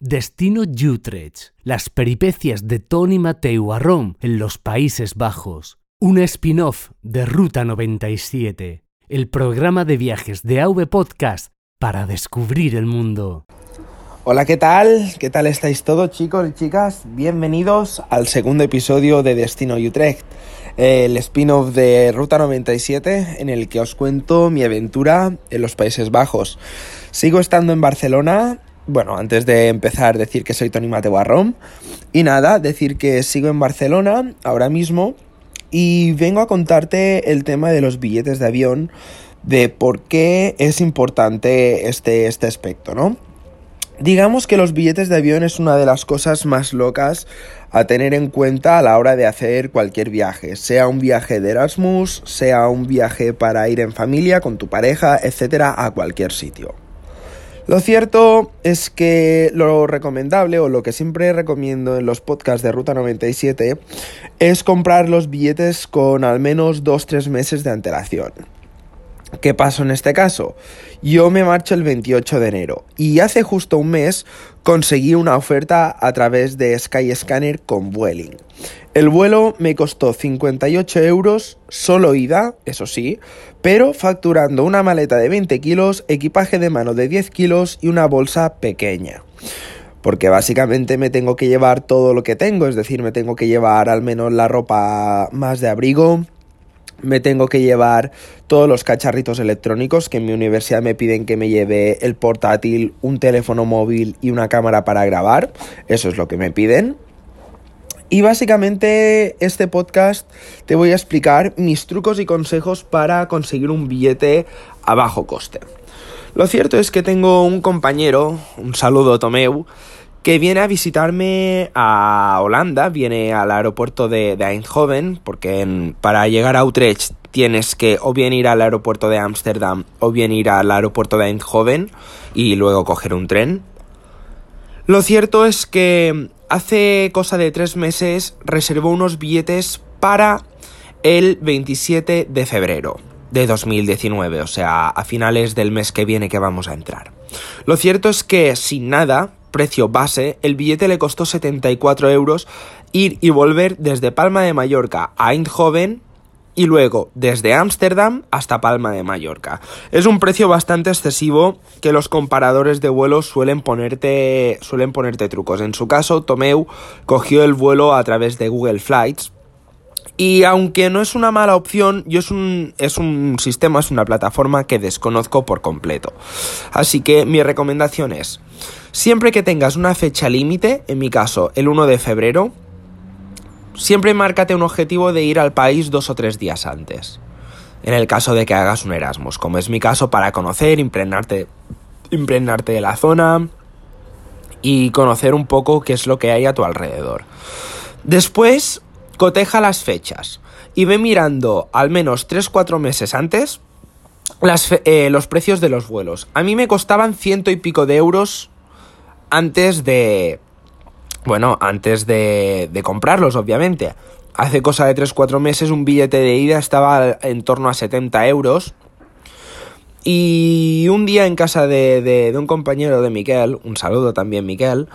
Destino Utrecht, las peripecias de Tony Mateu a Rome en los Países Bajos. Un spin-off de Ruta 97, el programa de viajes de AV Podcast para descubrir el mundo. Hola, ¿qué tal? ¿Qué tal estáis todos chicos y chicas? Bienvenidos al segundo episodio de Destino Utrecht, el spin-off de Ruta 97 en el que os cuento mi aventura en los Países Bajos. Sigo estando en Barcelona bueno, antes de empezar, decir que soy Tony Mateo Barrón. Y nada, decir que sigo en Barcelona ahora mismo y vengo a contarte el tema de los billetes de avión, de por qué es importante este, este aspecto, ¿no? Digamos que los billetes de avión es una de las cosas más locas a tener en cuenta a la hora de hacer cualquier viaje, sea un viaje de Erasmus, sea un viaje para ir en familia, con tu pareja, etcétera, a cualquier sitio. Lo cierto es que lo recomendable o lo que siempre recomiendo en los podcasts de Ruta 97 es comprar los billetes con al menos 2-3 meses de antelación. ¿Qué pasó en este caso? Yo me marcho el 28 de enero y hace justo un mes conseguí una oferta a través de Skyscanner con Vueling. El vuelo me costó 58 euros, solo ida, eso sí, pero facturando una maleta de 20 kilos, equipaje de mano de 10 kilos y una bolsa pequeña. Porque básicamente me tengo que llevar todo lo que tengo, es decir, me tengo que llevar al menos la ropa más de abrigo, me tengo que llevar todos los cacharritos electrónicos que en mi universidad me piden que me lleve el portátil, un teléfono móvil y una cámara para grabar. Eso es lo que me piden. Y básicamente este podcast te voy a explicar mis trucos y consejos para conseguir un billete a bajo coste. Lo cierto es que tengo un compañero, un saludo Tomeu, que viene a visitarme a Holanda, viene al aeropuerto de, Eindhoven, porque para llegar a Utrecht tienes que o bien ir al aeropuerto de Ámsterdam o bien ir al aeropuerto de Eindhoven y luego coger un tren. Lo cierto es que hace cosa de tres meses reservó unos billetes para el 27 de febrero de 2019, o sea, a finales del mes que viene que vamos a entrar. Lo cierto es que sin nada, precio base, el billete le costó 74 euros ir y volver desde Palma de Mallorca a Eindhoven y luego desde Ámsterdam hasta Palma de Mallorca. Es un precio bastante excesivo que los comparadores de vuelos suelen ponerte, suelen ponerte trucos. En su caso, Tomeu cogió el vuelo a través de Google Flights. Y aunque no es una mala opción, yo es un, es un sistema, es una plataforma que desconozco por completo. Así que mi recomendación es, siempre que tengas una fecha límite, en mi caso el 1 de febrero, siempre márcate un objetivo de ir al país dos o tres días antes. En el caso de que hagas un Erasmus, como es mi caso, para conocer, impregnarte, impregnarte de la zona y conocer un poco qué es lo que hay a tu alrededor. Después, coteja las fechas y ve mirando al menos 3-4 meses antes eh, los precios de los vuelos. A mí me costaban ciento y pico de euros antes de, bueno, antes de, de comprarlos, obviamente. Hace cosa de 3-4 meses un billete de ida estaba en torno a 70 euros. Y un día en casa de, de, un compañero de Miquel, un saludo también Miquel,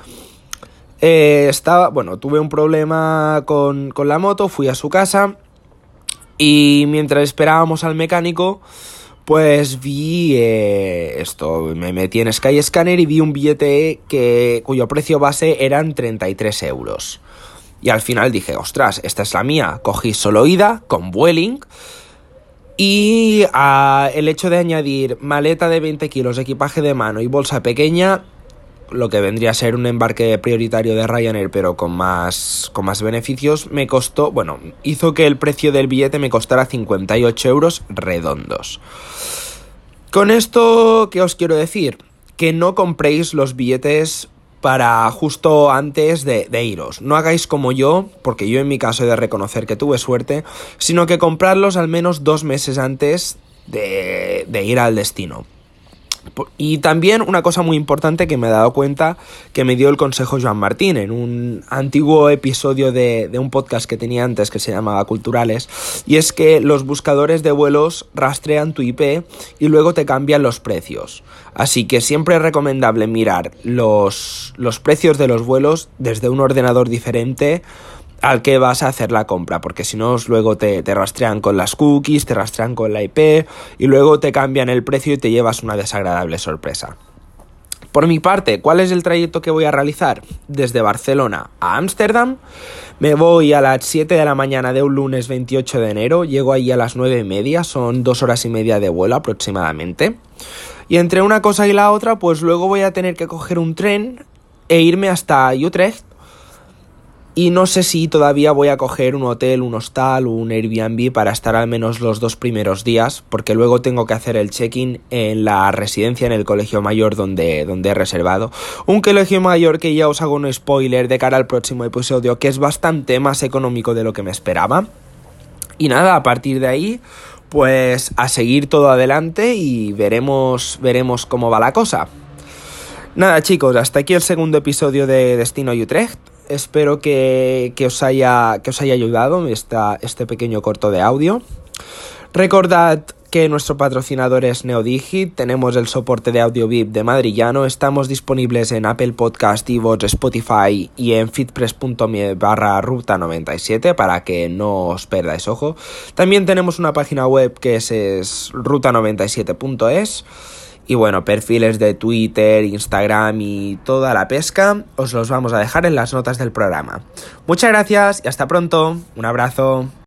eh, estaba, bueno, tuve un problema con, con la moto, fui a su casa y mientras esperábamos al mecánico, pues vi eh, esto, me metí en Skyscanner y vi un billete que, cuyo precio base eran 33 euros. Y al final dije, ostras, esta es la mía. Cogí solo ida con Vueling. Y ah, el hecho de añadir maleta de 20 kilos, equipaje de mano y bolsa pequeña lo que vendría a ser un embarque prioritario de Ryanair pero con más, con más beneficios, me costó, bueno, hizo que el precio del billete me costara 58 euros redondos. Con esto, ¿qué os quiero decir? Que no compréis los billetes para justo antes de, iros. No hagáis como yo, porque yo en mi caso he de reconocer que tuve suerte, sino que comprarlos al menos dos meses antes de, de ir al destino. Y también una cosa muy importante que me he dado cuenta que me dio el consejo Joan Martín en un antiguo episodio de, de, un podcast que tenía antes que se llamaba Culturales, y es que los buscadores de vuelos rastrean tu IP y luego te cambian los precios. Así que siempre es recomendable mirar los, los precios de los vuelos desde un ordenador diferente al que vas a hacer la compra, porque si no luego te, te, rastrean con las cookies, te rastrean con la IP y luego te cambian el precio y te llevas una desagradable sorpresa. Por mi parte, ¿cuál es el trayecto que voy a realizar? Desde Barcelona a Ámsterdam. Me voy a las 7 de la mañana de un lunes 28 de enero. Llego ahí a las 9 y media. Son dos horas y media de vuelo aproximadamente. Y entre una cosa y la otra, pues luego voy a tener que coger un tren e irme hasta Utrecht y no sé si todavía voy a coger un hotel, un hostal o un Airbnb para estar al menos los dos primeros días, porque luego tengo que hacer el check-in en la residencia, en el colegio mayor donde, donde he reservado. Un colegio mayor que ya os hago un spoiler de cara al próximo episodio, que es bastante más económico de lo que me esperaba. Y nada, a partir de ahí, pues a seguir todo adelante y veremos, veremos cómo va la cosa. Nada chicos, hasta aquí el segundo episodio de Destino Utrecht espero que, os haya, que os haya ayudado esta, este pequeño corto de audio. Recordad que nuestro patrocinador es Neodigit, tenemos el soporte de audio VIP de Madrillano, estamos disponibles en Apple Podcast, Evox, Spotify y en fitpress.me barra ruta 97 para que no os perdáis ojo. También tenemos una página web que es, es ruta97.es. Y bueno, perfiles de Twitter, Instagram y toda la pesca os los vamos a dejar en las notas del programa. Muchas gracias y hasta pronto. Un abrazo.